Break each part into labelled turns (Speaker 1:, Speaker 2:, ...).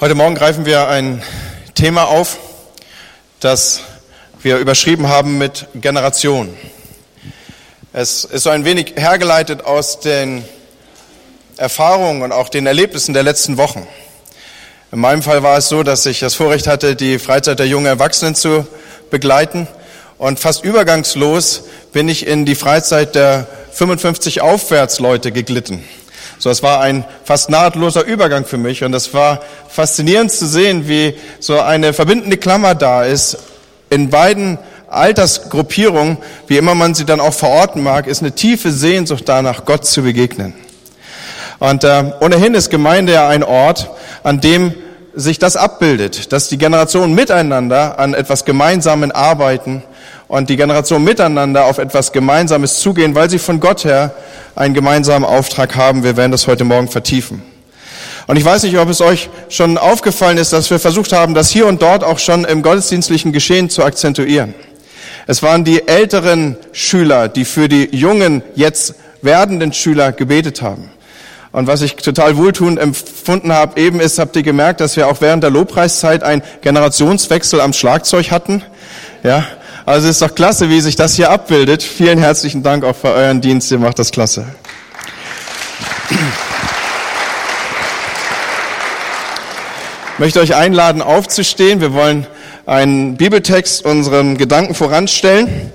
Speaker 1: Heute Morgen greifen wir ein Thema auf, das wir überschrieben haben mit Generation. Es ist so ein wenig hergeleitet aus den Erfahrungen und auch den Erlebnissen der letzten Wochen. In meinem Fall war es so, dass ich das Vorrecht hatte, die Freizeit der jungen Erwachsenen zu begleiten. Und fast übergangslos bin ich in die Freizeit der 55 Aufwärtsleute geglitten. So, es war ein fast nahtloser Übergang für mich und es war faszinierend zu sehen, wie so eine verbindende Klammer da ist. In beiden Altersgruppierungen, wie immer man sie dann auch verorten mag, ist eine tiefe Sehnsucht danach, Gott zu begegnen. Und äh, ohnehin ist Gemeinde ja ein Ort, an dem sich das abbildet, dass die Generationen miteinander an etwas Gemeinsamen arbeiten und die Generationen miteinander auf etwas Gemeinsames zugehen, weil sie von Gott her einen gemeinsamen Auftrag haben. Wir werden das heute Morgen vertiefen. Und ich weiß nicht, ob es euch schon aufgefallen ist, dass wir versucht haben, das hier und dort auch schon im gottesdienstlichen Geschehen zu akzentuieren. Es waren die älteren Schüler, die für die jungen, jetzt werdenden Schüler gebetet haben. Und was ich total wohltuend empfunden habe, eben ist, habt ihr gemerkt, dass wir auch während der Lobpreiszeit einen Generationswechsel am Schlagzeug hatten. Ja, also ist doch klasse, wie sich das hier abbildet. Vielen herzlichen Dank auch für euren Dienst. Ihr macht das klasse. Ich möchte euch einladen, aufzustehen. Wir wollen einen Bibeltext unseren Gedanken voranstellen.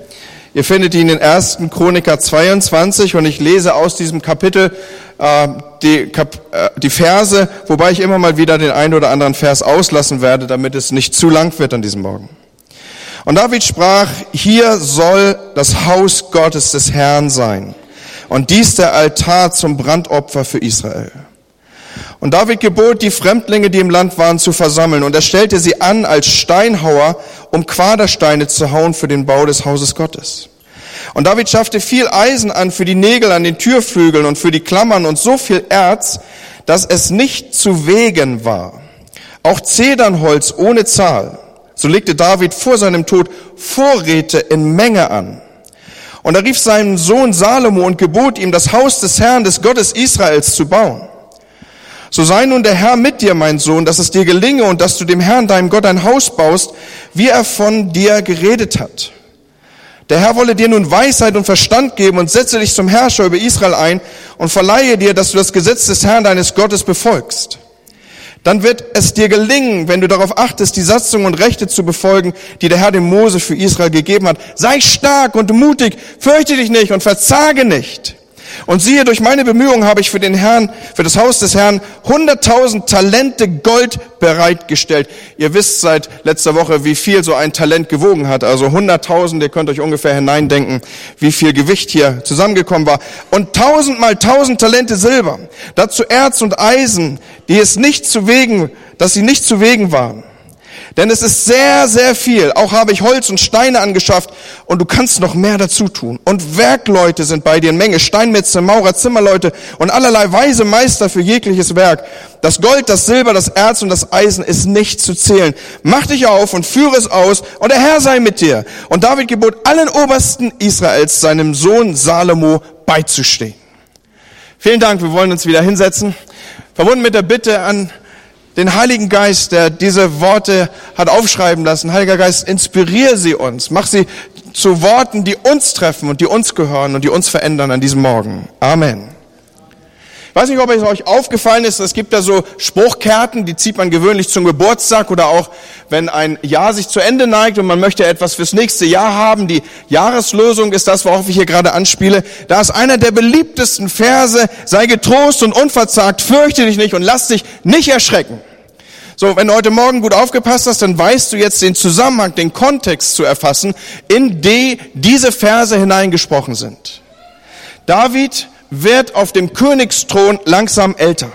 Speaker 1: Ihr findet ihn in 1. Chroniker 22 und ich lese aus diesem Kapitel äh, die, Kap äh, die Verse, wobei ich immer mal wieder den einen oder anderen Vers auslassen werde, damit es nicht zu lang wird an diesem Morgen. Und David sprach, hier soll das Haus Gottes des Herrn sein. Und dies der Altar zum Brandopfer für Israel. Und David gebot, die Fremdlinge, die im Land waren, zu versammeln. Und er stellte sie an als Steinhauer, um Quadersteine zu hauen für den Bau des Hauses Gottes. Und David schaffte viel Eisen an für die Nägel an den Türflügeln und für die Klammern und so viel Erz, dass es nicht zu wegen war. Auch Zedernholz ohne Zahl. So legte David vor seinem Tod Vorräte in Menge an. Und er rief seinen Sohn Salomo und gebot ihm, das Haus des Herrn, des Gottes Israels zu bauen. So sei nun der Herr mit dir, mein Sohn, dass es dir gelinge und dass du dem Herrn, deinem Gott, ein Haus baust, wie er von dir geredet hat. Der Herr wolle dir nun Weisheit und Verstand geben und setze dich zum Herrscher über Israel ein und verleihe dir, dass du das Gesetz des Herrn, deines Gottes, befolgst dann wird es dir gelingen, wenn du darauf achtest, die Satzungen und Rechte zu befolgen, die der Herr dem Mose für Israel gegeben hat. Sei stark und mutig, fürchte dich nicht und verzage nicht. Und siehe, durch meine Bemühungen habe ich für den Herrn, für das Haus des Herrn, hunderttausend Talente Gold bereitgestellt. Ihr wisst seit letzter Woche, wie viel so ein Talent gewogen hat. Also hunderttausend, ihr könnt euch ungefähr hineindenken, wie viel Gewicht hier zusammengekommen war. Und tausendmal tausend Talente Silber. Dazu Erz und Eisen, die es nicht zu wegen, dass sie nicht zu wegen waren. Denn es ist sehr, sehr viel. Auch habe ich Holz und Steine angeschafft und du kannst noch mehr dazu tun. Und Werkleute sind bei dir in Menge, Steinmetze, Maurer, Zimmerleute und allerlei weise Meister für jegliches Werk. Das Gold, das Silber, das Erz und das Eisen ist nicht zu zählen. Mach dich auf und führe es aus und der Herr sei mit dir. Und David gebot allen Obersten Israels, seinem Sohn Salomo beizustehen. Vielen Dank, wir wollen uns wieder hinsetzen. Verbunden mit der Bitte an den Heiligen Geist, der diese Worte hat aufschreiben lassen. Heiliger Geist, inspiriere sie uns. Mach sie zu Worten, die uns treffen und die uns gehören und die uns verändern an diesem Morgen. Amen. Ich weiß nicht, ob es euch aufgefallen ist, es gibt da so Spruchkärten, die zieht man gewöhnlich zum Geburtstag oder auch, wenn ein Jahr sich zu Ende neigt und man möchte etwas fürs nächste Jahr haben. Die Jahreslösung ist das, worauf ich hier gerade anspiele. Da ist einer der beliebtesten Verse, sei getrost und unverzagt, fürchte dich nicht und lass dich nicht erschrecken. So, wenn du heute Morgen gut aufgepasst hast, dann weißt du jetzt den Zusammenhang, den Kontext zu erfassen, in die diese Verse hineingesprochen sind. David wird auf dem Königsthron langsam älter.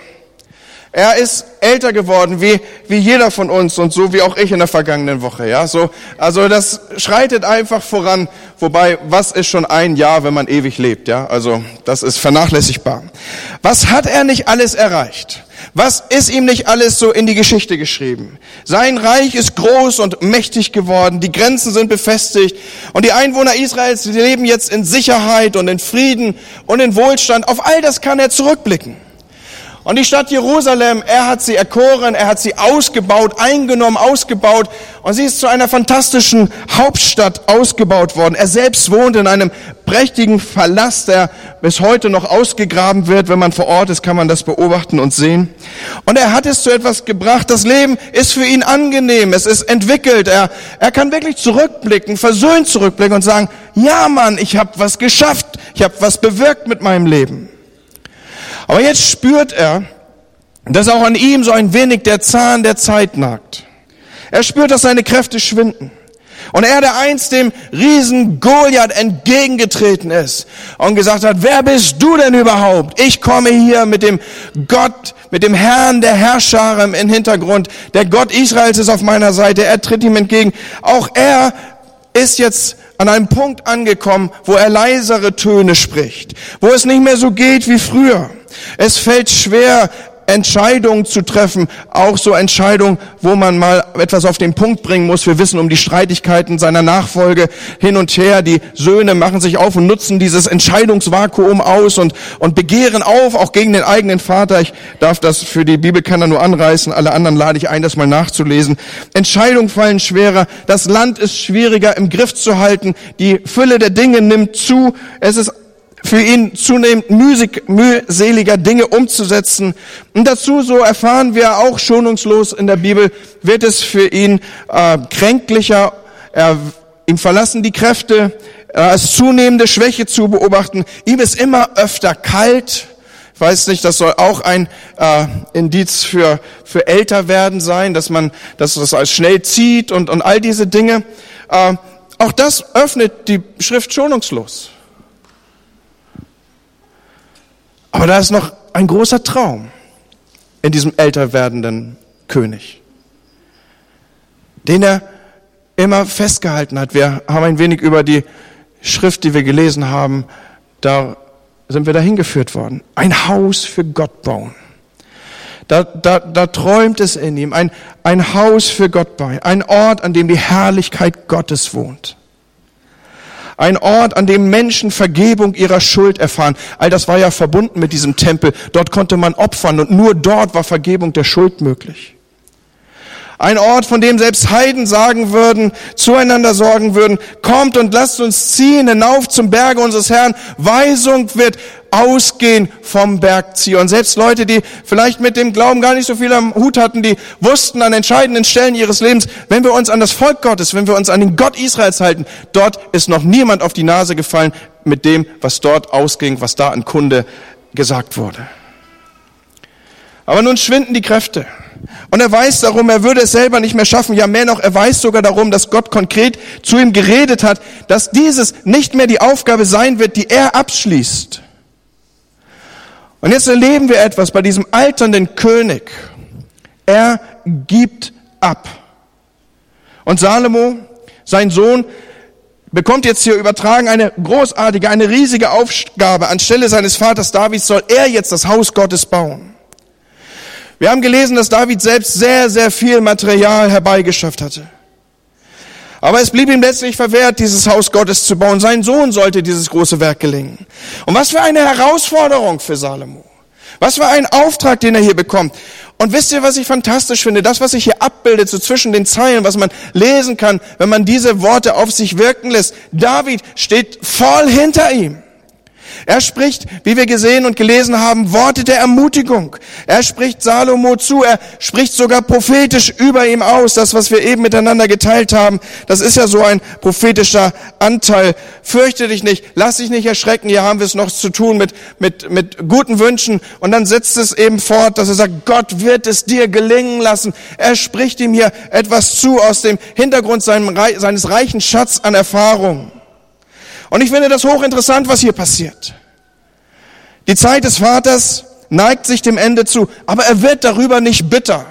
Speaker 1: Er ist älter geworden, wie, wie jeder von uns und so wie auch ich in der vergangenen Woche, ja. So, also das schreitet einfach voran. Wobei, was ist schon ein Jahr, wenn man ewig lebt, ja? Also, das ist vernachlässigbar. Was hat er nicht alles erreicht? Was ist ihm nicht alles so in die Geschichte geschrieben? Sein Reich ist groß und mächtig geworden, die Grenzen sind befestigt und die Einwohner Israels leben jetzt in Sicherheit und in Frieden und in Wohlstand. Auf all das kann er zurückblicken. Und die Stadt Jerusalem, er hat sie erkoren, er hat sie ausgebaut, eingenommen, ausgebaut. Und sie ist zu einer fantastischen Hauptstadt ausgebaut worden. Er selbst wohnt in einem prächtigen Verlass, der bis heute noch ausgegraben wird. Wenn man vor Ort ist, kann man das beobachten und sehen. Und er hat es zu etwas gebracht. Das Leben ist für ihn angenehm. Es ist entwickelt. Er, er kann wirklich zurückblicken, versöhnt zurückblicken und sagen, ja Mann, ich habe was geschafft. Ich habe was bewirkt mit meinem Leben. Aber jetzt spürt er, dass auch an ihm so ein wenig der Zahn der Zeit nagt. Er spürt, dass seine Kräfte schwinden. Und er, der einst dem Riesen Goliath entgegengetreten ist und gesagt hat, wer bist du denn überhaupt? Ich komme hier mit dem Gott, mit dem Herrn der Herrscher im Hintergrund. Der Gott Israels ist auf meiner Seite. Er tritt ihm entgegen. Auch er ist jetzt an einem Punkt angekommen, wo er leisere Töne spricht, wo es nicht mehr so geht wie früher. Es fällt schwer, Entscheidungen zu treffen, auch so Entscheidungen, wo man mal etwas auf den Punkt bringen muss. Wir wissen um die Streitigkeiten seiner Nachfolge hin und her. Die Söhne machen sich auf und nutzen dieses Entscheidungsvakuum aus und, und begehren auf, auch gegen den eigenen Vater. Ich darf das für die Bibelkenner nur anreißen. Alle anderen lade ich ein, das mal nachzulesen. Entscheidungen fallen schwerer. Das Land ist schwieriger im Griff zu halten. Die Fülle der Dinge nimmt zu. Es ist für ihn zunehmend mühseliger Dinge umzusetzen. Und dazu, so erfahren wir auch schonungslos in der Bibel, wird es für ihn äh, kränklicher, er, ihm verlassen die Kräfte, er ist zunehmende Schwäche zu beobachten, ihm ist immer öfter kalt, ich weiß nicht, das soll auch ein äh, Indiz für, für älter werden sein, dass man dass das als schnell zieht und, und all diese Dinge. Äh, auch das öffnet die Schrift schonungslos. Aber da ist noch ein großer Traum in diesem älter werdenden König, den er immer festgehalten hat. Wir haben ein wenig über die Schrift, die wir gelesen haben, da sind wir dahin geführt worden. Ein Haus für Gott bauen. Da, da, da träumt es in ihm, ein, ein Haus für Gott bauen, ein Ort, an dem die Herrlichkeit Gottes wohnt. Ein Ort, an dem Menschen Vergebung ihrer Schuld erfahren. All das war ja verbunden mit diesem Tempel. Dort konnte man opfern und nur dort war Vergebung der Schuld möglich. Ein Ort, von dem selbst Heiden sagen würden, zueinander sorgen würden, kommt und lasst uns ziehen hinauf zum Berge unseres Herrn. Weisung wird ausgehen vom Berg Zion. Selbst Leute, die vielleicht mit dem Glauben gar nicht so viel am Hut hatten, die wussten an entscheidenden Stellen ihres Lebens, wenn wir uns an das Volk Gottes, wenn wir uns an den Gott Israels halten, dort ist noch niemand auf die Nase gefallen mit dem, was dort ausging, was da an Kunde gesagt wurde. Aber nun schwinden die Kräfte. Und er weiß darum, er würde es selber nicht mehr schaffen. Ja, mehr noch, er weiß sogar darum, dass Gott konkret zu ihm geredet hat, dass dieses nicht mehr die Aufgabe sein wird, die er abschließt. Und jetzt erleben wir etwas bei diesem alternden König. Er gibt ab. Und Salomo, sein Sohn, bekommt jetzt hier übertragen eine großartige, eine riesige Aufgabe. Anstelle seines Vaters Davids soll er jetzt das Haus Gottes bauen. Wir haben gelesen, dass David selbst sehr, sehr viel Material herbeigeschafft hatte. Aber es blieb ihm letztlich verwehrt, dieses Haus Gottes zu bauen. Sein Sohn sollte dieses große Werk gelingen. Und was für eine Herausforderung für Salomo. Was für ein Auftrag, den er hier bekommt. Und wisst ihr, was ich fantastisch finde? Das, was sich hier abbildet, so zwischen den Zeilen, was man lesen kann, wenn man diese Worte auf sich wirken lässt. David steht voll hinter ihm. Er spricht, wie wir gesehen und gelesen haben, Worte der Ermutigung. Er spricht Salomo zu, er spricht sogar prophetisch über ihm aus, das, was wir eben miteinander geteilt haben. Das ist ja so ein prophetischer Anteil. Fürchte dich nicht, lass dich nicht erschrecken, hier haben wir es noch zu tun mit, mit, mit guten Wünschen. Und dann setzt es eben fort, dass er sagt, Gott wird es dir gelingen lassen. Er spricht ihm hier etwas zu aus dem Hintergrund seines reichen Schatz an Erfahrung. Und ich finde das hochinteressant, was hier passiert. Die Zeit des Vaters neigt sich dem Ende zu, aber er wird darüber nicht bitter.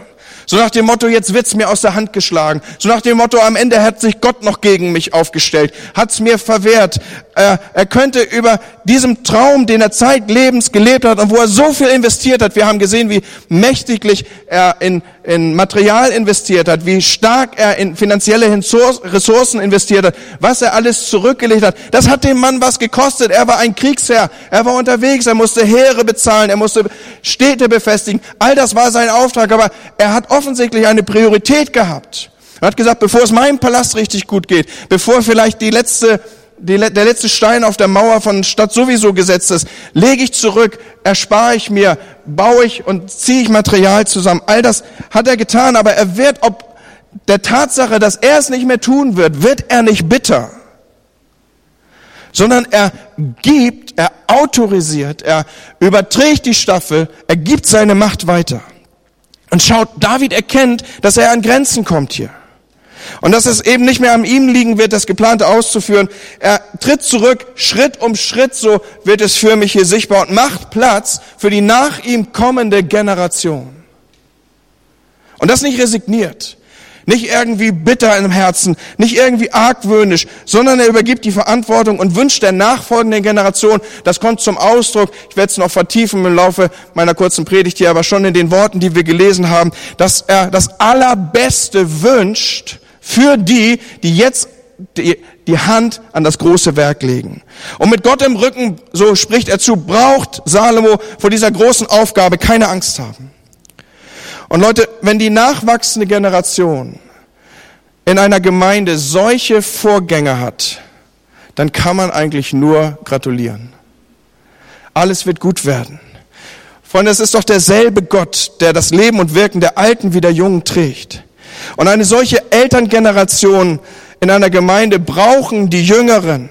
Speaker 1: So nach dem Motto, jetzt wird's mir aus der Hand geschlagen. So nach dem Motto, am Ende hat sich Gott noch gegen mich aufgestellt, hat's mir verwehrt. Er, er könnte über diesem Traum, den er zeitlebens gelebt hat und wo er so viel investiert hat, wir haben gesehen, wie mächtiglich er in, in Material investiert hat, wie stark er in finanzielle Ressourcen investiert hat, was er alles zurückgelegt hat. Das hat dem Mann was gekostet. Er war ein Kriegsherr. Er war unterwegs. Er musste Heere bezahlen. Er musste Städte befestigen. All das war sein Auftrag. Aber er hat offensichtlich eine Priorität gehabt. Er hat gesagt, bevor es meinem Palast richtig gut geht, bevor vielleicht die letzte der letzte Stein auf der Mauer von Stadt sowieso gesetzt ist, lege ich zurück, erspare ich mir, baue ich und ziehe ich Material zusammen. All das hat er getan, aber er wird, ob der Tatsache, dass er es nicht mehr tun wird, wird er nicht bitter, sondern er gibt, er autorisiert, er überträgt die Staffel, er gibt seine Macht weiter. Und schaut, David erkennt, dass er an Grenzen kommt hier. Und dass es eben nicht mehr an ihm liegen wird, das Geplante auszuführen. Er tritt zurück, Schritt um Schritt, so wird es für mich hier sichtbar und macht Platz für die nach ihm kommende Generation. Und das nicht resigniert, nicht irgendwie bitter im Herzen, nicht irgendwie argwöhnisch, sondern er übergibt die Verantwortung und wünscht der nachfolgenden Generation, das kommt zum Ausdruck, ich werde es noch vertiefen im Laufe meiner kurzen Predigt hier, aber schon in den Worten, die wir gelesen haben, dass er das Allerbeste wünscht für die, die jetzt die, die Hand an das große Werk legen. Und mit Gott im Rücken, so spricht er zu, braucht Salomo vor dieser großen Aufgabe keine Angst haben. Und Leute, wenn die nachwachsende Generation in einer Gemeinde solche Vorgänger hat, dann kann man eigentlich nur gratulieren. Alles wird gut werden. Freunde, es ist doch derselbe Gott, der das Leben und Wirken der Alten wie der Jungen trägt. Und eine solche Elterngeneration in einer Gemeinde brauchen die Jüngeren,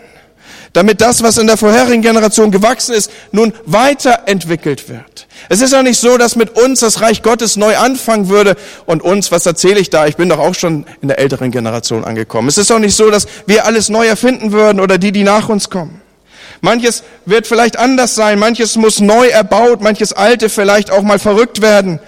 Speaker 1: damit das, was in der vorherigen Generation gewachsen ist, nun weiterentwickelt wird. Es ist ja nicht so, dass mit uns das Reich Gottes neu anfangen würde und uns, was erzähle ich da? Ich bin doch auch schon in der älteren Generation angekommen. Es ist auch nicht so, dass wir alles neu erfinden würden oder die, die nach uns kommen. Manches wird vielleicht anders sein, manches muss neu erbaut, manches alte vielleicht auch mal verrückt werden.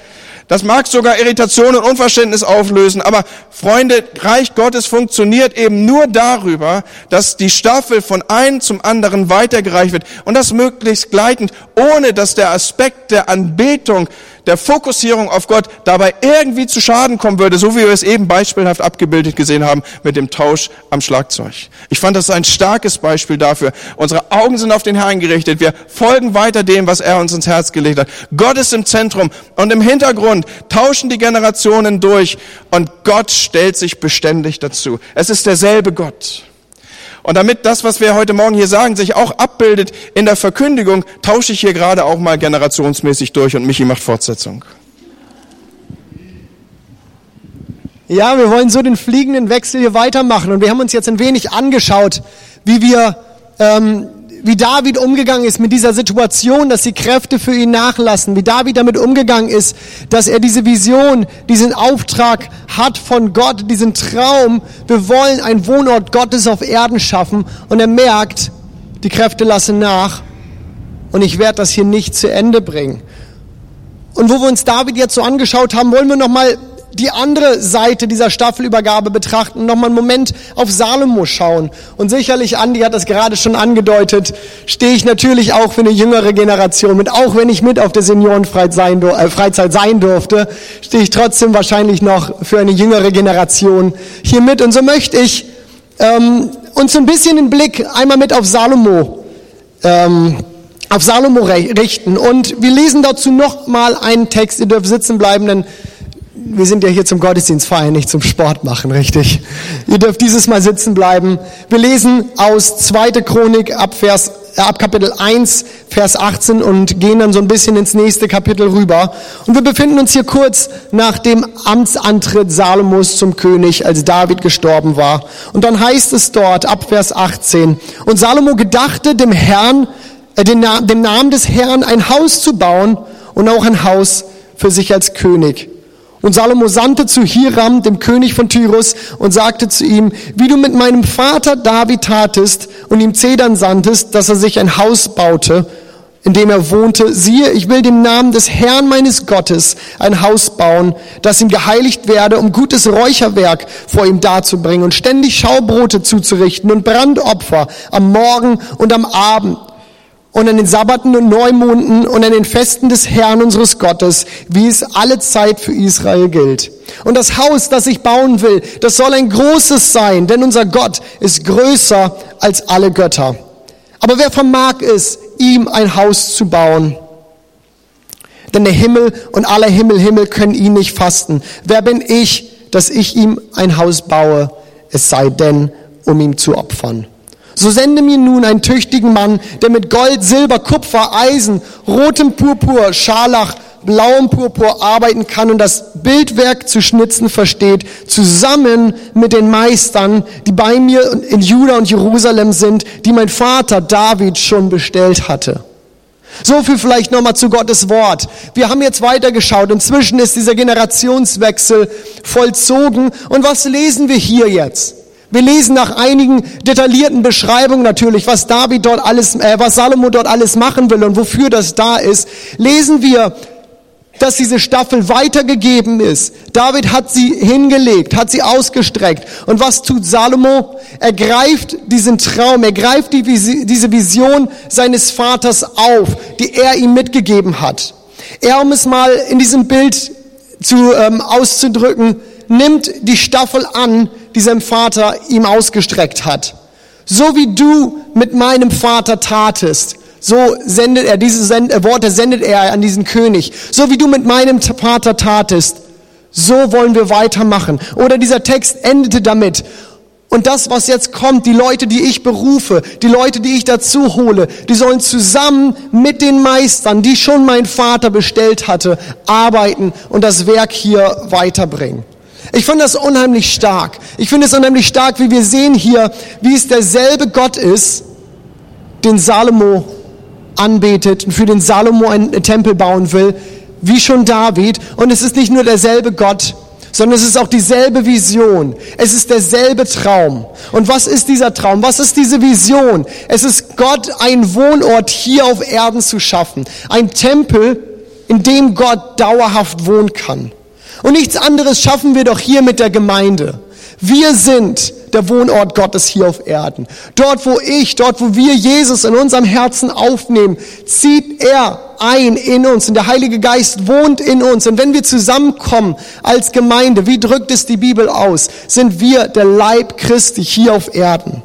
Speaker 1: Das mag sogar Irritation und Unverständnis auflösen, aber Freunde, Reich Gottes funktioniert eben nur darüber, dass die Staffel von einem zum anderen weitergereicht wird und das möglichst gleitend, ohne dass der Aspekt der Anbetung der Fokussierung auf Gott dabei irgendwie zu Schaden kommen würde, so wie wir es eben beispielhaft abgebildet gesehen haben mit dem Tausch am Schlagzeug. Ich fand das ein starkes Beispiel dafür. Unsere Augen sind auf den Herrn gerichtet. Wir folgen weiter dem, was er uns ins Herz gelegt hat. Gott ist im Zentrum und im Hintergrund tauschen die Generationen durch und Gott stellt sich beständig dazu. Es ist derselbe Gott. Und damit das, was wir heute Morgen hier sagen, sich auch abbildet in der Verkündigung, tausche ich hier gerade auch mal generationsmäßig durch und Michi macht Fortsetzung.
Speaker 2: Ja, wir wollen so den fliegenden Wechsel hier weitermachen und wir haben uns jetzt ein wenig angeschaut, wie wir ähm, wie David umgegangen ist mit dieser Situation, dass die Kräfte für ihn nachlassen, wie David damit umgegangen ist, dass er diese Vision, diesen Auftrag hat von Gott, diesen Traum, wir wollen ein Wohnort Gottes auf Erden schaffen und er merkt, die Kräfte lassen nach und ich werde das hier nicht zu Ende bringen. Und wo wir uns David jetzt so angeschaut haben, wollen wir nochmal die andere Seite dieser Staffelübergabe betrachten, nochmal einen Moment auf Salomo schauen. Und sicherlich, Andi hat das gerade schon angedeutet, stehe ich natürlich auch für eine jüngere Generation mit. Auch wenn ich mit auf der Seniorenfreizeit sein, äh, Freizeit sein durfte, stehe ich trotzdem wahrscheinlich noch für eine jüngere Generation hier mit. Und so möchte ich ähm, uns so ein bisschen den Blick einmal mit auf Salomo ähm, auf Salomo richten. Und wir lesen dazu noch mal einen Text. Ihr dürft sitzen bleiben, denn wir sind ja hier zum Gottesdienst feiern, nicht zum Sport machen, richtig? Ihr dürft dieses Mal sitzen bleiben. Wir lesen aus 2. Chronik ab, Vers, äh, ab Kapitel 1, Vers 18 und gehen dann so ein bisschen ins nächste Kapitel rüber. Und wir befinden uns hier kurz nach dem Amtsantritt Salomos zum König, als David gestorben war. Und dann heißt es dort ab Vers 18, und Salomo gedachte dem Herrn, äh, den, dem Namen des Herrn ein Haus zu bauen und auch ein Haus für sich als König. Und Salomo sandte zu Hiram, dem König von Tyrus, und sagte zu ihm, wie du mit meinem Vater David tatest und ihm Zedern sandtest, dass er sich ein Haus baute, in dem er wohnte, siehe, ich will dem Namen des Herrn meines Gottes ein Haus bauen, das ihm geheiligt werde, um gutes Räucherwerk vor ihm darzubringen und ständig Schaubrote zuzurichten und Brandopfer am Morgen und am Abend und an den Sabbaten und Neumonden und an den Festen des Herrn unseres Gottes, wie es alle Zeit für Israel gilt. Und das Haus, das ich bauen will, das soll ein großes sein, denn unser Gott ist größer als alle Götter. Aber wer vermag es, ihm ein Haus zu bauen? Denn der Himmel und aller Himmel, Himmel können ihn nicht fasten. Wer bin ich, dass ich ihm ein Haus baue, es sei denn, um ihm zu opfern? So sende mir nun einen tüchtigen Mann, der mit Gold, Silber, Kupfer, Eisen, rotem Purpur, Scharlach, blauem Purpur arbeiten kann und das Bildwerk zu schnitzen versteht, zusammen mit den Meistern, die bei mir in Juda und Jerusalem sind, die mein Vater David schon bestellt hatte. So viel vielleicht nochmal zu Gottes Wort. Wir haben jetzt weitergeschaut. Inzwischen ist dieser Generationswechsel vollzogen. Und was lesen wir hier jetzt? Wir lesen nach einigen detaillierten Beschreibungen natürlich, was David dort alles, äh, was Salomo dort alles machen will und wofür das da ist. Lesen wir, dass diese Staffel weitergegeben ist. David hat sie hingelegt, hat sie ausgestreckt. Und was tut Salomo? Er greift diesen Traum, er greift die, diese Vision seines Vaters auf, die er ihm mitgegeben hat. Er, um es mal in diesem Bild zu ähm, auszudrücken, nimmt die Staffel an, die sein Vater ihm ausgestreckt hat. So wie du mit meinem Vater tatest, so sendet er, diese äh, Worte sendet er an diesen König. So wie du mit meinem Vater tatest, so wollen wir weitermachen. Oder dieser Text endete damit. Und das, was jetzt kommt, die Leute, die ich berufe, die Leute, die ich dazu hole, die sollen zusammen mit den Meistern, die schon mein Vater bestellt hatte, arbeiten und das Werk hier weiterbringen. Ich finde das unheimlich stark. Ich finde es unheimlich stark, wie wir sehen hier, wie es derselbe Gott ist, den Salomo anbetet und für den Salomo einen Tempel bauen will, wie schon David. Und es ist nicht nur derselbe Gott, sondern es ist auch dieselbe Vision. Es ist derselbe Traum. Und was ist dieser Traum? Was ist diese Vision? Es ist Gott, einen Wohnort hier auf Erden zu schaffen. Ein Tempel, in dem Gott dauerhaft wohnen kann. Und nichts anderes schaffen wir doch hier mit der Gemeinde. Wir sind der Wohnort Gottes hier auf Erden. Dort, wo ich, dort, wo wir Jesus in unserem Herzen aufnehmen, zieht er ein in uns und der Heilige Geist wohnt in uns. Und wenn wir zusammenkommen als Gemeinde, wie drückt es die Bibel aus, sind wir der Leib Christi hier auf Erden.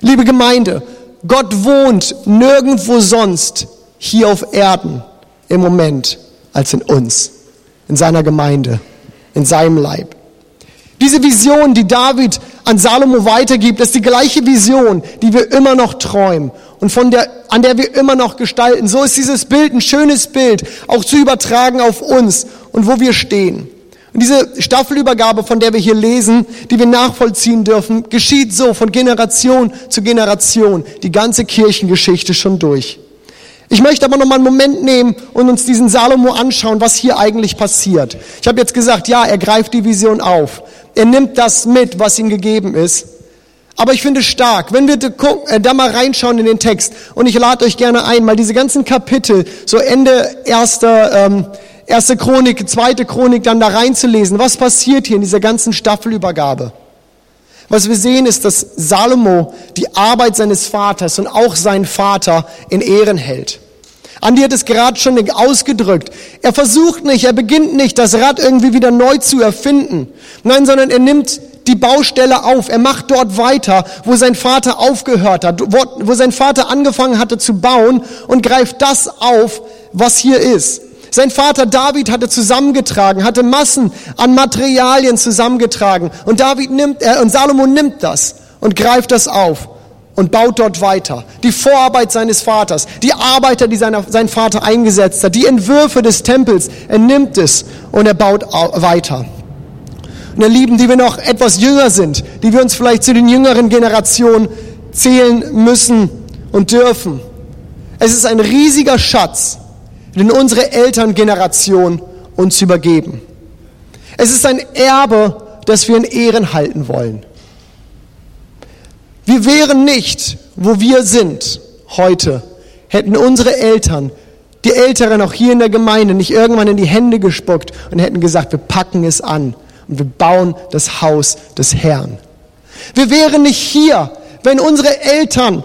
Speaker 2: Liebe Gemeinde, Gott wohnt nirgendwo sonst hier auf Erden im Moment als in uns in seiner Gemeinde, in seinem Leib. Diese Vision, die David an Salomo weitergibt, ist die gleiche Vision, die wir immer noch träumen und von der, an der wir immer noch gestalten. So ist dieses Bild ein schönes Bild, auch zu übertragen auf uns und wo wir stehen. Und diese Staffelübergabe, von der wir hier lesen, die wir nachvollziehen dürfen, geschieht so von Generation zu Generation, die ganze Kirchengeschichte schon durch. Ich möchte aber noch mal einen Moment nehmen und uns diesen Salomo anschauen, was hier eigentlich passiert. Ich habe jetzt gesagt, ja, er greift die Vision auf. Er nimmt das mit, was ihm gegeben ist. Aber ich finde stark, wenn wir äh, da mal reinschauen in den Text. Und ich lade euch gerne ein, mal diese ganzen Kapitel, so Ende erster, ähm, erste Chronik, zweite Chronik, dann da reinzulesen. Was passiert hier in dieser ganzen Staffelübergabe? Was wir sehen ist, dass Salomo die Arbeit seines Vaters und auch seinen Vater in Ehren hält. Andi hat es gerade schon ausgedrückt. Er versucht nicht, er beginnt nicht, das Rad irgendwie wieder neu zu erfinden. Nein, sondern er nimmt die Baustelle auf. Er macht dort weiter, wo sein Vater aufgehört hat, wo sein Vater angefangen hatte zu bauen und greift das auf, was hier ist. Sein Vater David hatte zusammengetragen, hatte Massen an Materialien zusammengetragen. Und David nimmt, äh, und Salomo nimmt das und greift das auf und baut dort weiter. Die Vorarbeit seines Vaters, die Arbeiter, die seine, sein Vater eingesetzt hat, die Entwürfe des Tempels, er nimmt es und er baut weiter. Und ihr Lieben, die wir noch etwas jünger sind, die wir uns vielleicht zu den jüngeren Generationen zählen müssen und dürfen. Es ist ein riesiger Schatz, den unsere Elterngeneration uns übergeben. Es ist ein Erbe, das wir in Ehren halten wollen. Wir wären nicht, wo wir sind heute, hätten unsere Eltern, die Älteren auch hier in der Gemeinde, nicht irgendwann in die Hände gespuckt und hätten gesagt, wir packen es an und wir bauen das Haus des Herrn. Wir wären nicht hier, wenn unsere Eltern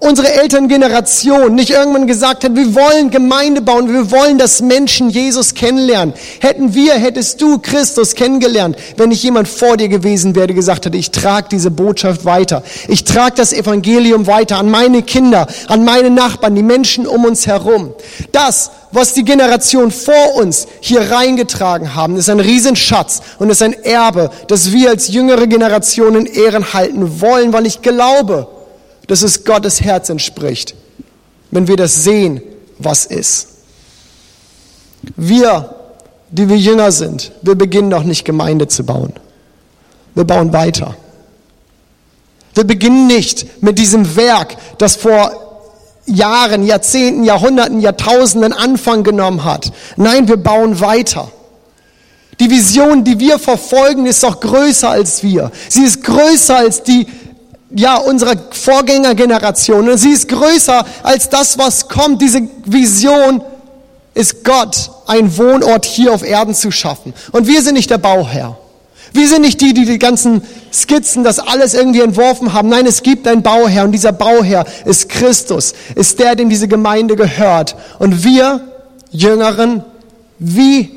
Speaker 2: unsere Elterngeneration nicht irgendwann gesagt hat, wir wollen Gemeinde bauen, wir wollen, dass Menschen Jesus kennenlernen. Hätten wir, hättest du Christus kennengelernt, wenn nicht jemand vor dir gewesen wäre, gesagt hätte, ich trage diese Botschaft weiter. Ich trage das Evangelium weiter an meine Kinder, an meine Nachbarn, die Menschen um uns herum. Das, was die Generation vor uns hier reingetragen haben, ist ein Riesenschatz und ist ein Erbe, das wir als jüngere Generationen Ehren halten wollen, weil ich glaube, dass es Gottes Herz entspricht, wenn wir das sehen, was ist. Wir, die wir Jünger sind, wir beginnen noch nicht Gemeinde zu bauen. Wir bauen weiter. Wir beginnen nicht mit diesem Werk, das vor Jahren, Jahrzehnten, Jahrhunderten, Jahrtausenden Anfang genommen hat. Nein, wir bauen weiter. Die Vision, die wir verfolgen, ist doch größer als wir. Sie ist größer als die ja, unserer Vorgängergeneration. Und sie ist größer als das, was kommt. Diese Vision ist Gott, ein Wohnort hier auf Erden zu schaffen. Und wir sind nicht der Bauherr. Wir sind nicht die, die die ganzen Skizzen, das alles irgendwie entworfen haben. Nein, es gibt einen Bauherr und dieser Bauherr ist Christus, ist der, dem diese Gemeinde gehört. Und wir, Jüngeren, wie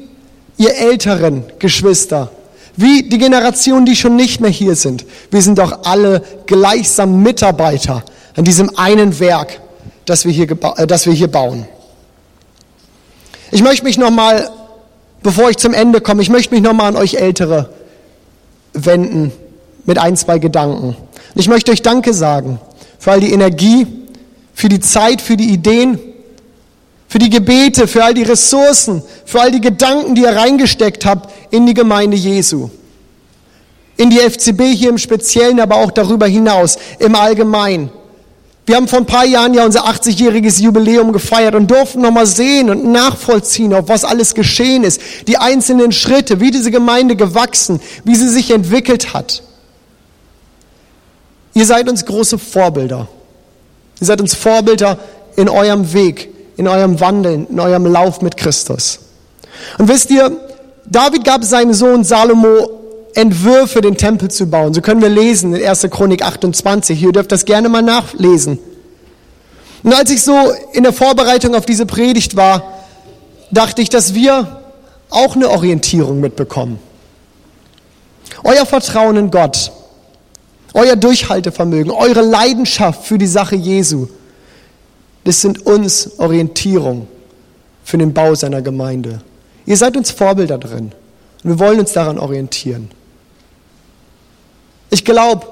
Speaker 2: ihr älteren Geschwister, wie die Generation, die schon nicht mehr hier sind. Wir sind doch alle gleichsam Mitarbeiter an diesem einen Werk, das wir hier, äh, das wir hier bauen. Ich möchte mich nochmal, bevor ich zum Ende komme, ich möchte mich nochmal an euch Ältere wenden mit ein, zwei Gedanken. Ich möchte euch Danke sagen für all die Energie, für die Zeit, für die Ideen, für die Gebete, für all die Ressourcen, für all die Gedanken, die ihr reingesteckt habt in die Gemeinde Jesu. In die FCB hier im Speziellen, aber auch darüber hinaus, im Allgemeinen. Wir haben vor ein paar Jahren ja unser 80-jähriges Jubiläum gefeiert und durften nochmal sehen und nachvollziehen, auf was alles geschehen ist. Die einzelnen Schritte, wie diese Gemeinde gewachsen, wie sie sich entwickelt hat. Ihr seid uns große Vorbilder. Ihr seid uns Vorbilder in eurem Weg, in eurem Wandeln, in eurem Lauf mit Christus. Und wisst ihr, David gab seinem Sohn Salomo Entwürfe, den Tempel zu bauen. So können wir lesen in 1. Chronik 28. Ihr dürft das gerne mal nachlesen. Und als ich so in der Vorbereitung auf diese Predigt war, dachte ich, dass wir auch eine Orientierung mitbekommen. Euer Vertrauen in Gott, euer Durchhaltevermögen, eure Leidenschaft für die Sache Jesu, das sind uns Orientierung für den Bau seiner Gemeinde. Ihr seid uns Vorbilder drin und wir wollen uns daran orientieren. Ich glaube,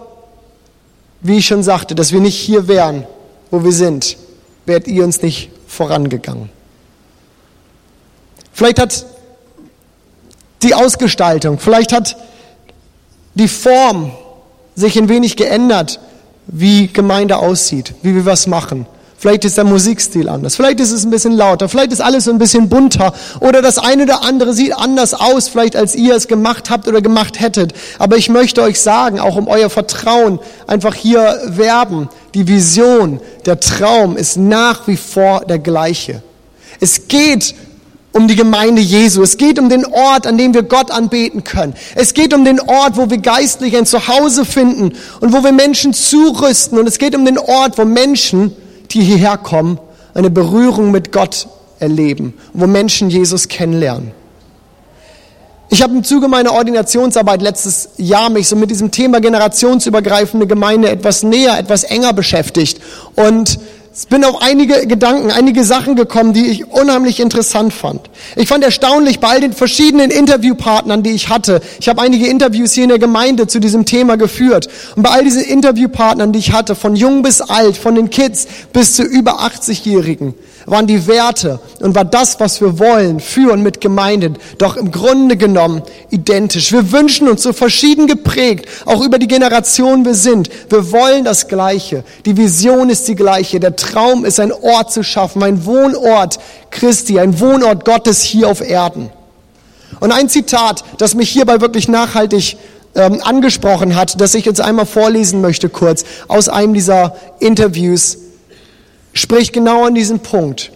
Speaker 2: wie ich schon sagte, dass wir nicht hier wären, wo wir sind, wärt ihr uns nicht vorangegangen. Vielleicht hat die Ausgestaltung, vielleicht hat die Form sich ein wenig geändert, wie Gemeinde aussieht, wie wir was machen. Vielleicht ist der Musikstil anders. Vielleicht ist es ein bisschen lauter. Vielleicht ist alles so ein bisschen bunter. Oder das eine oder andere sieht anders aus, vielleicht als ihr es gemacht habt oder gemacht hättet. Aber ich möchte euch sagen, auch um euer Vertrauen einfach hier werben. Die Vision, der Traum ist nach wie vor der gleiche. Es geht um die Gemeinde Jesu. Es geht um den Ort, an dem wir Gott anbeten können. Es geht um den Ort, wo wir geistlich ein Zuhause finden und wo wir Menschen zurüsten. Und es geht um den Ort, wo Menschen die hierher kommen, eine Berührung mit Gott erleben, wo Menschen Jesus kennenlernen. Ich habe im Zuge meiner Ordinationsarbeit letztes Jahr mich so mit diesem Thema generationsübergreifende Gemeinde etwas näher, etwas enger beschäftigt und es bin auf einige Gedanken, einige Sachen gekommen, die ich unheimlich interessant fand. Ich fand erstaunlich bei all den verschiedenen Interviewpartnern, die ich hatte. Ich habe einige Interviews hier in der Gemeinde zu diesem Thema geführt. Und bei all diesen Interviewpartnern, die ich hatte, von jung bis alt, von den Kids bis zu über 80-Jährigen, waren die Werte und war das, was wir wollen, für und mit Gemeinden, doch im Grunde genommen identisch. Wir wünschen uns so verschieden geprägt, auch über die Generation wir sind. Wir wollen das Gleiche. Die Vision ist die gleiche. Der Traum ist, ein Ort zu schaffen, ein Wohnort Christi, ein Wohnort Gottes hier auf Erden. Und ein Zitat, das mich hierbei wirklich nachhaltig ähm, angesprochen hat, das ich jetzt einmal vorlesen möchte kurz aus einem dieser Interviews, spricht genau an diesem Punkt,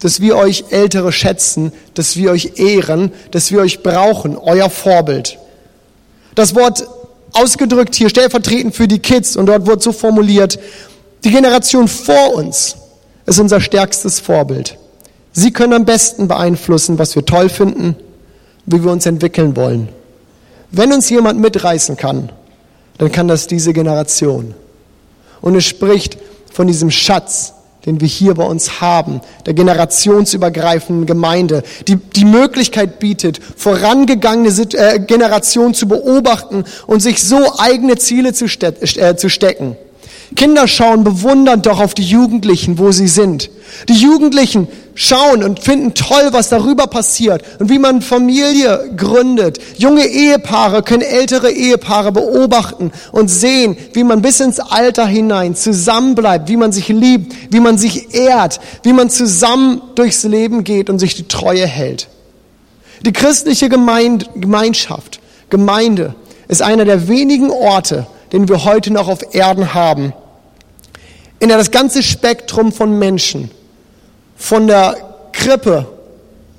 Speaker 2: dass wir euch Ältere schätzen, dass wir euch ehren, dass wir euch brauchen, euer Vorbild. Das Wort ausgedrückt hier stellvertretend für die Kids und dort wird so formuliert, Die Generation vor uns ist unser stärkstes Vorbild. Sie können am besten beeinflussen, was wir toll finden, wie wir uns entwickeln wollen. Wenn uns jemand mitreißen kann, dann kann das diese Generation. Und es spricht von diesem Schatz, den wir hier bei uns haben, der generationsübergreifenden Gemeinde, die die Möglichkeit bietet, vorangegangene äh, Generationen zu beobachten und sich so eigene Ziele zu, ste äh, zu stecken. Kinder schauen bewundernd doch auf die Jugendlichen, wo sie sind. Die Jugendlichen schauen und finden toll, was darüber passiert und wie man Familie gründet. Junge Ehepaare können ältere Ehepaare beobachten und sehen, wie man bis ins Alter hinein zusammenbleibt, wie man sich liebt, wie man sich ehrt, wie man zusammen durchs Leben geht und sich die Treue hält. Die christliche Gemeinschaft, Gemeinde, ist einer der wenigen Orte, den wir heute noch auf Erden haben, in der das ganze Spektrum von Menschen von der Krippe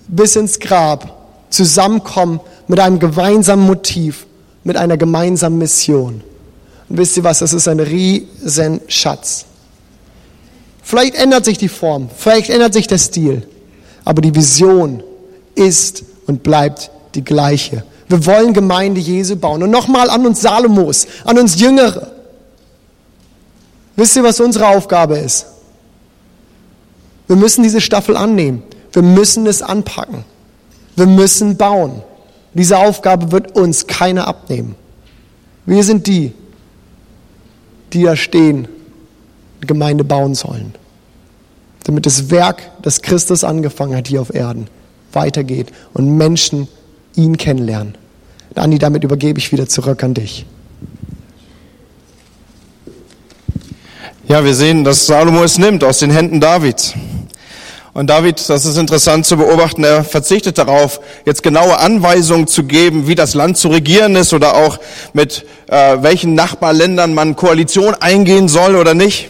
Speaker 2: bis ins Grab zusammenkommen mit einem gemeinsamen Motiv, mit einer gemeinsamen Mission. Und wisst ihr was, das ist ein riesen Schatz. Vielleicht ändert sich die Form, vielleicht ändert sich der Stil, aber die Vision ist und bleibt die gleiche. Wir wollen Gemeinde Jesu bauen. Und nochmal an uns Salomos, an uns Jüngere. Wisst ihr, was unsere Aufgabe ist? Wir müssen diese Staffel annehmen. Wir müssen es anpacken. Wir müssen bauen. Diese Aufgabe wird uns keiner abnehmen. Wir sind die, die da stehen, die Gemeinde bauen sollen. Damit das Werk, das Christus angefangen hat hier auf Erden, weitergeht und Menschen ihn kennenlernen. Andi, damit übergebe ich wieder zurück an dich.
Speaker 1: Ja, wir sehen, dass Salomo es nimmt aus den Händen Davids. Und David, das ist interessant zu beobachten, er verzichtet darauf, jetzt genaue Anweisungen zu geben, wie das Land zu regieren ist oder auch mit äh, welchen Nachbarländern man Koalition eingehen soll oder nicht.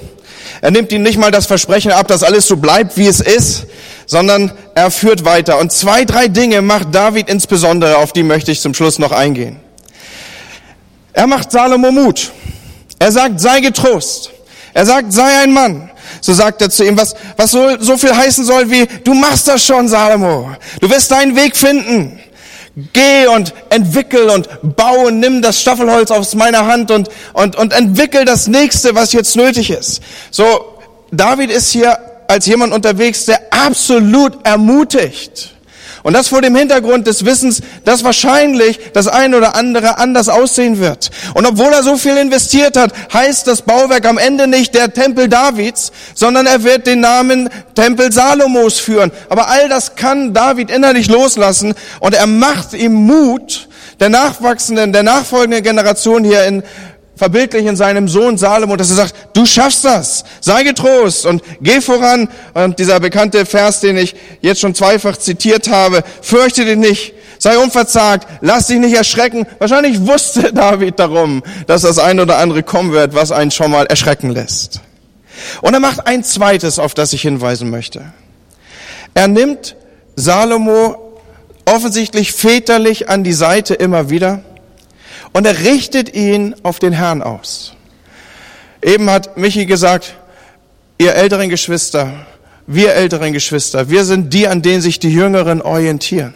Speaker 1: Er nimmt ihm nicht mal das Versprechen ab, dass alles so bleibt, wie es ist, sondern er führt weiter. Und zwei, drei Dinge macht David insbesondere, auf die möchte ich zum Schluss noch eingehen. Er macht Salomo Mut. Er sagt, sei getrost. Er sagt, sei ein Mann. So sagt er zu ihm, was, was so, so viel heißen soll wie, du machst das schon, Salomo. Du wirst deinen Weg finden. Geh und entwickel und baue, nimm das Staffelholz aus meiner Hand und, und, und entwickel das nächste, was jetzt nötig ist. So, David ist hier als jemand unterwegs, der absolut ermutigt. Und das vor dem Hintergrund des Wissens, dass wahrscheinlich das ein oder andere anders aussehen wird. Und obwohl er so viel investiert hat, heißt das Bauwerk am Ende nicht der Tempel Davids, sondern er wird den Namen Tempel Salomos führen. Aber all das kann David innerlich loslassen und er macht ihm Mut, der nachwachsenden, der nachfolgenden Generation hier in verbildlich in seinem Sohn Salomo, dass er sagt, du schaffst das, sei getrost und geh voran. Und dieser bekannte Vers, den ich jetzt schon zweifach zitiert habe, fürchte dich nicht, sei unverzagt, lass dich nicht erschrecken. Wahrscheinlich wusste David darum, dass das ein oder andere kommen wird, was einen schon mal erschrecken lässt. Und er macht ein zweites, auf das ich hinweisen möchte. Er nimmt Salomo offensichtlich väterlich an die Seite immer wieder und er richtet ihn auf den Herrn aus. Eben hat Michi gesagt, ihr älteren Geschwister, wir älteren Geschwister, wir sind die, an denen sich die Jüngeren orientieren.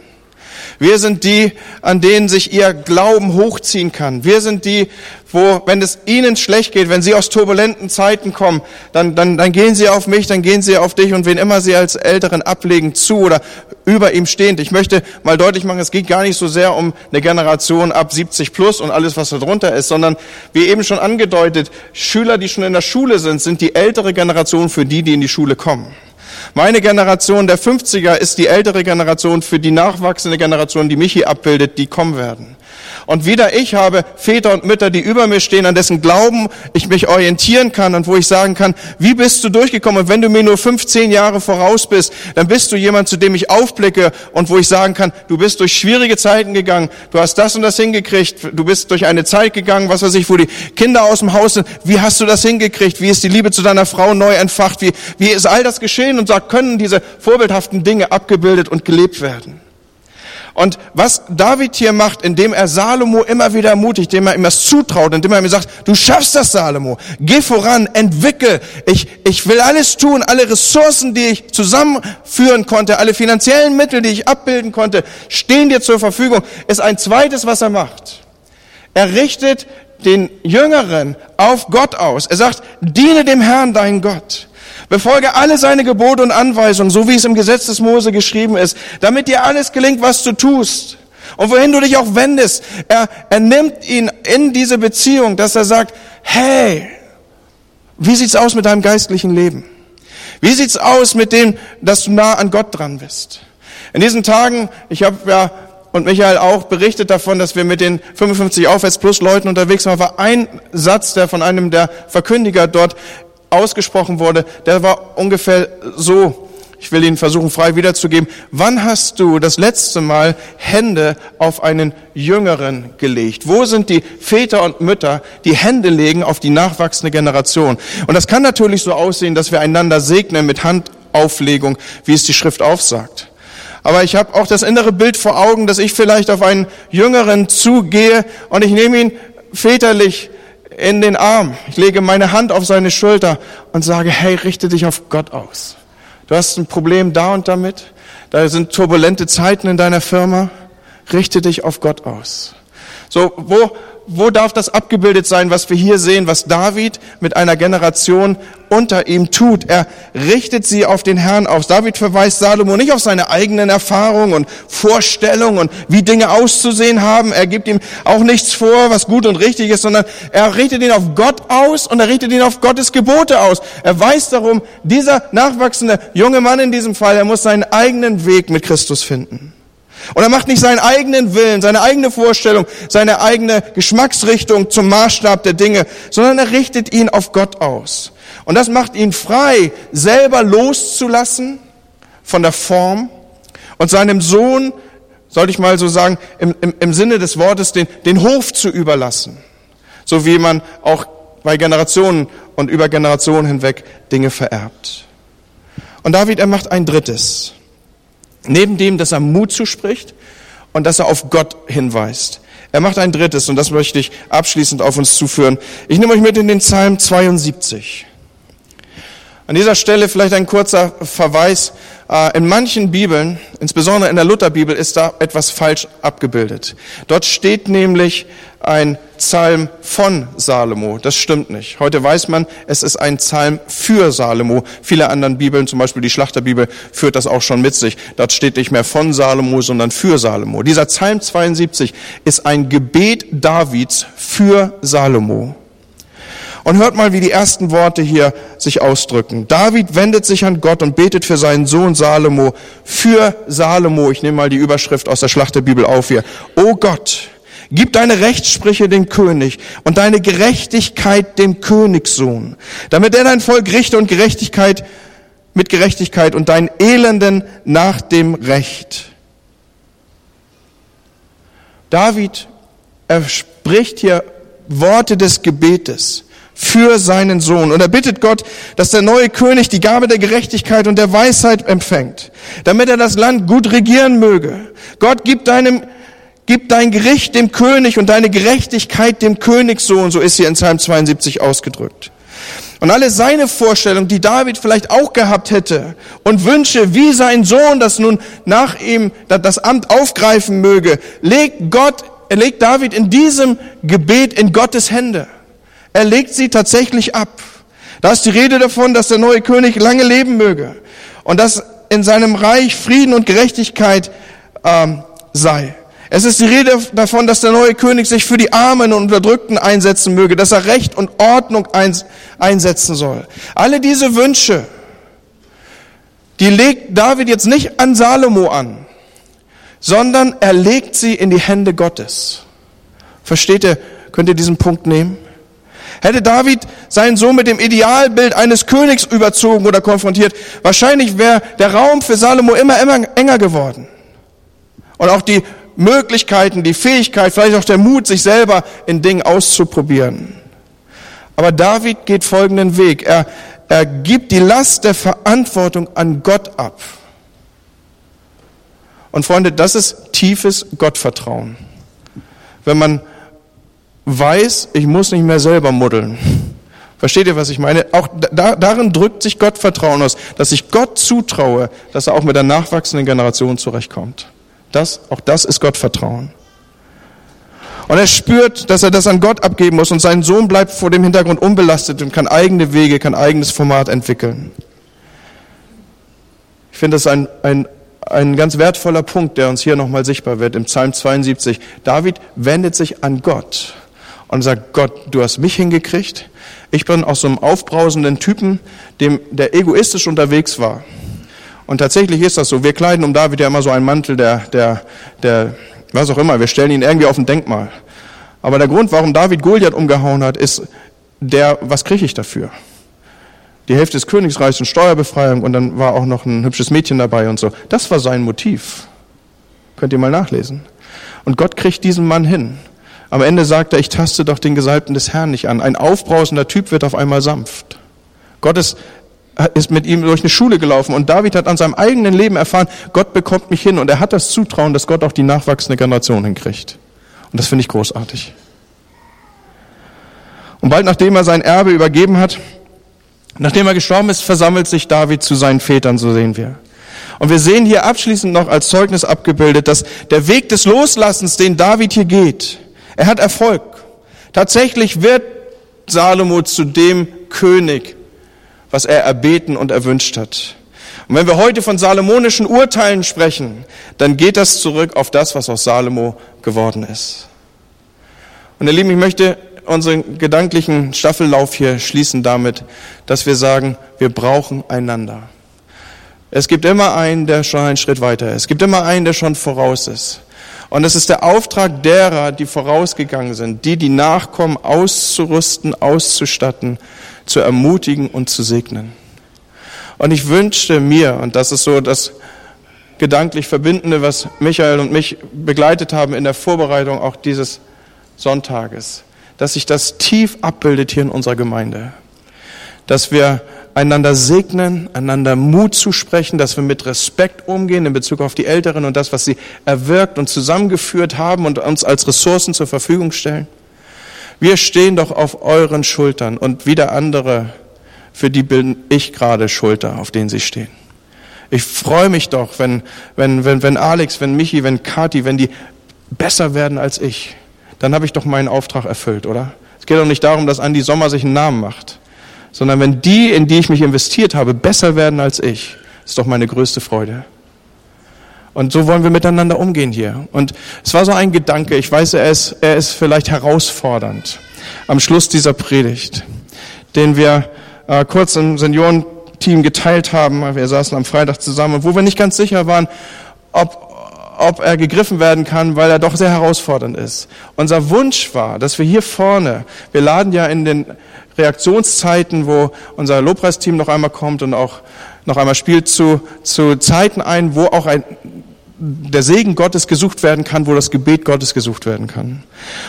Speaker 1: Wir sind die, an denen sich ihr Glauben hochziehen kann. Wir sind die, wo, wenn es ihnen schlecht geht, wenn sie aus turbulenten Zeiten kommen, dann, dann, dann gehen sie auf mich, dann gehen sie auf dich und wen immer sie als Älteren ablegen zu oder über ihm stehend. Ich möchte mal deutlich machen, es geht gar nicht so sehr um eine Generation ab 70 plus und alles, was da drunter ist, sondern wie eben schon angedeutet, Schüler, die schon in der Schule sind, sind die ältere Generation für die, die in die Schule kommen. Meine Generation der 50er ist die ältere Generation für die nachwachsende Generation, die mich hier abbildet, die kommen werden. Und wieder ich habe Väter und Mütter, die über mir stehen, an dessen Glauben ich mich orientieren kann und wo ich sagen kann, wie bist du durchgekommen? Und wenn du mir nur 15 Jahre voraus bist, dann bist du jemand, zu dem ich aufblicke und wo ich sagen kann, du bist durch schwierige Zeiten gegangen, du hast das und das hingekriegt, du bist durch eine Zeit gegangen, was weiß ich, wo die Kinder aus dem Haus sind. Wie hast du das hingekriegt? Wie ist die Liebe zu deiner Frau neu entfacht? Wie, wie ist all das geschehen? Und da können diese vorbildhaften Dinge abgebildet und gelebt werden. Und was David hier macht, indem er Salomo immer wieder ermutigt, indem er ihm das zutraut, indem er ihm sagt, du schaffst das, Salomo, geh voran, entwickel, ich, ich will alles tun, alle Ressourcen, die ich zusammenführen konnte, alle finanziellen Mittel, die ich abbilden konnte, stehen dir zur Verfügung, ist ein zweites, was er macht. Er richtet den Jüngeren auf Gott aus. Er sagt, diene dem Herrn, dein Gott. Befolge alle seine Gebote und Anweisungen, so wie es im Gesetz des Mose geschrieben ist, damit dir alles gelingt, was du tust. Und wohin du dich auch wendest, er, er nimmt ihn in diese Beziehung, dass er sagt, hey, wie sieht's aus mit deinem geistlichen Leben? Wie sieht's aus mit dem, dass du nah an Gott dran bist? In diesen Tagen, ich habe ja und Michael auch berichtet davon, dass wir mit den 55 Aufwärts Plus Leuten unterwegs waren, war ein Satz, der von einem der Verkündiger dort ausgesprochen wurde, der war ungefähr so, ich will ihn versuchen frei wiederzugeben. Wann hast du das letzte Mal Hände auf einen Jüngeren gelegt? Wo sind die Väter und Mütter, die Hände legen auf die nachwachsende Generation? Und das kann natürlich so aussehen, dass wir einander segnen mit Handauflegung, wie es die Schrift aufsagt. Aber ich habe auch das innere Bild vor Augen, dass ich vielleicht auf einen Jüngeren zugehe und ich nehme ihn väterlich in den Arm. Ich lege meine Hand auf seine Schulter und sage, hey, richte dich auf Gott aus. Du hast ein Problem da und damit. Da sind turbulente Zeiten in deiner Firma. Richte dich auf Gott aus. So, wo, wo darf das abgebildet sein, was wir hier sehen, was David mit einer Generation unter ihm tut? Er richtet sie auf den Herrn aus. David verweist Salomo nicht auf seine eigenen Erfahrungen und Vorstellungen und wie Dinge auszusehen haben. Er gibt ihm auch nichts vor, was gut und richtig ist, sondern er richtet ihn auf Gott aus und er richtet ihn auf Gottes Gebote aus. Er weiß darum, dieser nachwachsende junge Mann in diesem Fall, er muss seinen eigenen Weg mit Christus finden. Und er macht nicht seinen eigenen Willen, seine eigene Vorstellung, seine eigene Geschmacksrichtung zum Maßstab der Dinge, sondern er richtet ihn auf Gott aus. Und das macht ihn frei, selber loszulassen von der Form und seinem Sohn, sollte ich mal so sagen, im, im, im Sinne des Wortes, den, den Hof zu überlassen. So wie man auch bei Generationen und über Generationen hinweg Dinge vererbt. Und David, er macht ein drittes. Neben dem, dass er Mut zuspricht und dass er auf Gott hinweist. Er macht ein drittes und das möchte ich abschließend auf uns zuführen. Ich nehme euch mit in den Psalm 72. An dieser Stelle vielleicht ein kurzer Verweis. Äh, in manchen Bibeln, insbesondere in der Lutherbibel, ist da etwas falsch abgebildet. Dort steht nämlich ein Psalm von Salomo. Das stimmt nicht. Heute weiß man, es ist ein Psalm für Salomo. Viele anderen Bibeln, zum Beispiel die Schlachterbibel, führt das auch schon mit sich. Dort steht nicht mehr von Salomo, sondern für Salomo. Dieser Psalm 72 ist ein Gebet Davids für Salomo. Und hört mal, wie die ersten Worte hier sich ausdrücken. David wendet sich an Gott und betet für seinen Sohn Salomo, für Salomo. Ich nehme mal die Überschrift aus der Schlachterbibel auf hier. O Gott, Gib deine Rechtssprüche dem König und deine Gerechtigkeit dem Königssohn, damit er dein Volk richte und Gerechtigkeit mit Gerechtigkeit und deinen Elenden nach dem Recht. David, er spricht hier Worte des Gebetes für seinen Sohn. Und er bittet Gott, dass der neue König die Gabe der Gerechtigkeit und der Weisheit empfängt, damit er das Land gut regieren möge. Gott gibt deinem Gib dein Gericht dem König und deine Gerechtigkeit dem Königssohn, so ist hier in Psalm 72 ausgedrückt. Und alle seine Vorstellungen, die David vielleicht auch gehabt hätte und Wünsche, wie sein Sohn das nun nach ihm das Amt aufgreifen möge, legt Gott, er legt David in diesem Gebet in Gottes Hände. Er legt sie tatsächlich ab. Da ist die Rede davon, dass der neue König lange leben möge und dass in seinem Reich Frieden und Gerechtigkeit ähm, sei. Es ist die Rede davon, dass der neue König sich für die Armen und Unterdrückten einsetzen möge, dass er Recht und Ordnung einsetzen soll. Alle diese Wünsche, die legt David jetzt nicht an Salomo an, sondern er legt sie in die Hände Gottes. Versteht ihr? Könnt ihr diesen Punkt nehmen? Hätte David seinen Sohn mit dem Idealbild eines Königs überzogen oder konfrontiert, wahrscheinlich wäre der Raum für Salomo immer, immer enger geworden. Und auch die Möglichkeiten, die Fähigkeit, vielleicht auch der Mut, sich selber in Dingen auszuprobieren. Aber David geht folgenden Weg. Er, er gibt die Last der Verantwortung an Gott ab. Und Freunde, das ist tiefes Gottvertrauen. Wenn man weiß, ich muss nicht mehr selber muddeln. Versteht ihr, was ich meine? Auch da, darin drückt sich Gottvertrauen aus, dass ich Gott zutraue, dass er auch mit der nachwachsenden Generation zurechtkommt. Das, auch das ist Gottvertrauen. Und er spürt, dass er das an Gott abgeben muss und sein Sohn bleibt vor dem Hintergrund unbelastet und kann eigene Wege, kann eigenes Format entwickeln. Ich finde das ein, ein, ein ganz wertvoller Punkt, der uns hier nochmal sichtbar wird im Psalm 72. David wendet sich an Gott und sagt, Gott, du hast mich hingekriegt. Ich bin aus so einem aufbrausenden Typen, dem, der egoistisch unterwegs war. Und tatsächlich ist das so. Wir kleiden um David ja immer so einen Mantel, der, der, der was auch immer, wir stellen ihn irgendwie auf ein Denkmal. Aber der Grund, warum David Goliath umgehauen hat, ist der, was kriege ich dafür? Die Hälfte des Königsreichs und Steuerbefreiung und dann war auch noch ein hübsches Mädchen dabei und so. Das war sein Motiv. Könnt ihr mal nachlesen. Und Gott kriegt diesen Mann hin. Am Ende sagt er, ich taste doch den Gesalbten des Herrn nicht an. Ein aufbrausender Typ wird auf einmal sanft. Gott ist ist mit ihm durch eine Schule gelaufen und David hat an seinem eigenen Leben erfahren, Gott bekommt mich hin und er hat das Zutrauen, dass Gott auch die nachwachsende Generation hinkriegt. Und das finde ich großartig. Und bald nachdem er sein Erbe übergeben hat, nachdem er gestorben ist, versammelt sich David zu seinen Vätern, so sehen wir. Und wir sehen hier abschließend noch als Zeugnis abgebildet, dass der Weg des Loslassens, den David hier geht, er hat Erfolg. Tatsächlich wird Salomo zu dem König, was er erbeten und erwünscht hat. Und wenn wir heute von salomonischen Urteilen sprechen, dann geht das zurück auf das, was aus Salomo geworden ist. Und ihr Lieben, ich möchte unseren gedanklichen Staffellauf hier schließen damit, dass wir sagen, wir brauchen einander. Es gibt immer einen, der schon einen Schritt weiter ist. Es gibt immer einen, der schon voraus ist. Und es ist der Auftrag derer, die vorausgegangen sind, die, die nachkommen, auszurüsten, auszustatten, zu ermutigen und zu segnen. Und ich wünschte mir, und das ist so das gedanklich Verbindende, was Michael und mich begleitet haben in der Vorbereitung auch dieses Sonntages, dass sich das tief abbildet hier in unserer Gemeinde. Dass wir einander segnen, einander Mut zusprechen, dass wir mit Respekt umgehen in Bezug auf die Älteren und das, was sie erwirkt und zusammengeführt haben und uns als Ressourcen zur Verfügung stellen. Wir stehen doch auf euren Schultern und wieder andere, für die bin ich gerade Schulter, auf denen sie stehen. Ich freue mich doch, wenn, wenn, wenn, wenn Alex, wenn Michi, wenn Kati, wenn die besser werden als ich. Dann habe ich doch meinen Auftrag erfüllt, oder? Es geht doch nicht darum, dass Andi Sommer sich einen Namen macht, sondern wenn die, in die ich mich investiert habe, besser werden als ich, ist doch meine größte Freude. Und so wollen wir miteinander umgehen hier. Und es war so ein Gedanke, ich weiß, er ist, er ist vielleicht herausfordernd am Schluss dieser Predigt, den wir äh, kurz im Seniorenteam geteilt haben. Wir saßen am Freitag zusammen, wo wir nicht ganz sicher waren, ob, ob er gegriffen werden kann, weil er doch sehr herausfordernd ist. Unser Wunsch war, dass wir hier vorne, wir laden ja in den Reaktionszeiten, wo unser Lobpreisteam noch einmal kommt und auch noch einmal spielt, zu, zu Zeiten ein, wo auch ein, der Segen Gottes gesucht werden kann, wo das Gebet Gottes gesucht werden kann.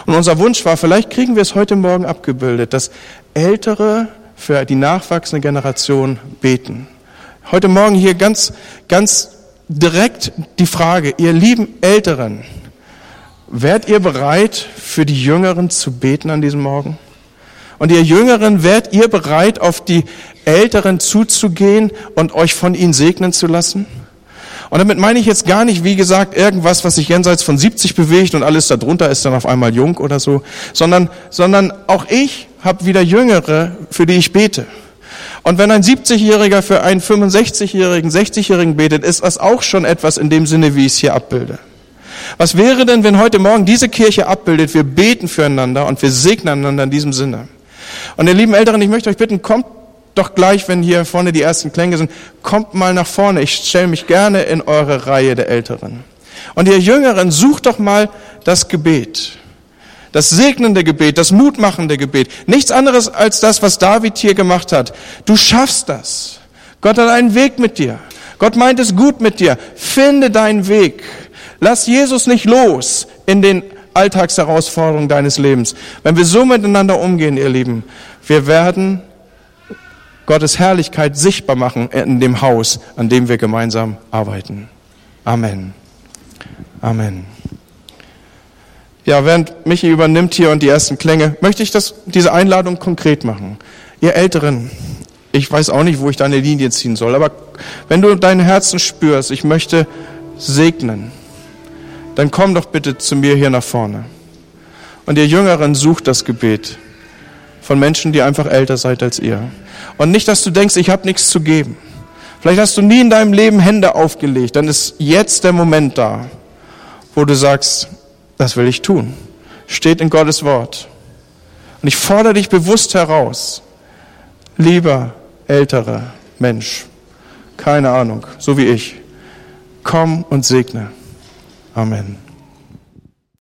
Speaker 1: Und unser Wunsch war, vielleicht kriegen wir es heute Morgen abgebildet, dass Ältere für die nachwachsende Generation beten. Heute Morgen hier ganz, ganz direkt die Frage, ihr lieben Älteren, wärt ihr bereit, für die Jüngeren zu beten an diesem Morgen? Und ihr Jüngeren, wärt ihr bereit, auf die Älteren zuzugehen und euch von ihnen segnen zu lassen? Und damit meine ich jetzt gar nicht, wie gesagt, irgendwas, was sich jenseits von 70 bewegt und alles darunter ist dann auf einmal jung oder so, sondern, sondern auch ich habe wieder Jüngere, für die ich bete. Und wenn ein 70-Jähriger für einen 65-Jährigen, 60-Jährigen betet, ist das auch schon etwas in dem Sinne, wie ich es hier abbilde. Was wäre denn, wenn heute Morgen diese Kirche abbildet, wir beten füreinander und wir segnen einander in diesem Sinne? Und ihr lieben Älteren, ich möchte euch bitten, kommt doch gleich, wenn hier vorne die ersten Klänge sind, kommt mal nach vorne. Ich stelle mich gerne in eure Reihe der Älteren. Und ihr Jüngeren, sucht doch mal das Gebet. Das segnende Gebet, das mutmachende Gebet. Nichts anderes als das, was David hier gemacht hat. Du schaffst das. Gott hat einen Weg mit dir. Gott meint es gut mit dir. Finde deinen Weg. Lass Jesus nicht los in den Alltagsherausforderungen deines Lebens. Wenn wir so miteinander umgehen, ihr Lieben, wir werden Gottes Herrlichkeit sichtbar machen in dem Haus, an dem wir gemeinsam arbeiten. Amen. Amen. Ja, während Michi übernimmt hier und die ersten Klänge, möchte ich das, diese Einladung konkret machen. Ihr Älteren, ich weiß auch nicht, wo ich deine Linie ziehen soll, aber wenn du dein Herzen spürst, ich möchte segnen, dann komm doch bitte zu mir hier nach vorne. Und ihr Jüngeren sucht das Gebet von Menschen, die einfach älter seid als ihr. Und nicht, dass du denkst, ich habe nichts zu geben. Vielleicht hast du nie in deinem Leben Hände aufgelegt, dann ist jetzt der Moment da, wo du sagst, das will ich tun. Steht in Gottes Wort. Und ich fordere dich bewusst heraus, lieber älterer Mensch, keine Ahnung, so wie ich, komm und segne. Amen.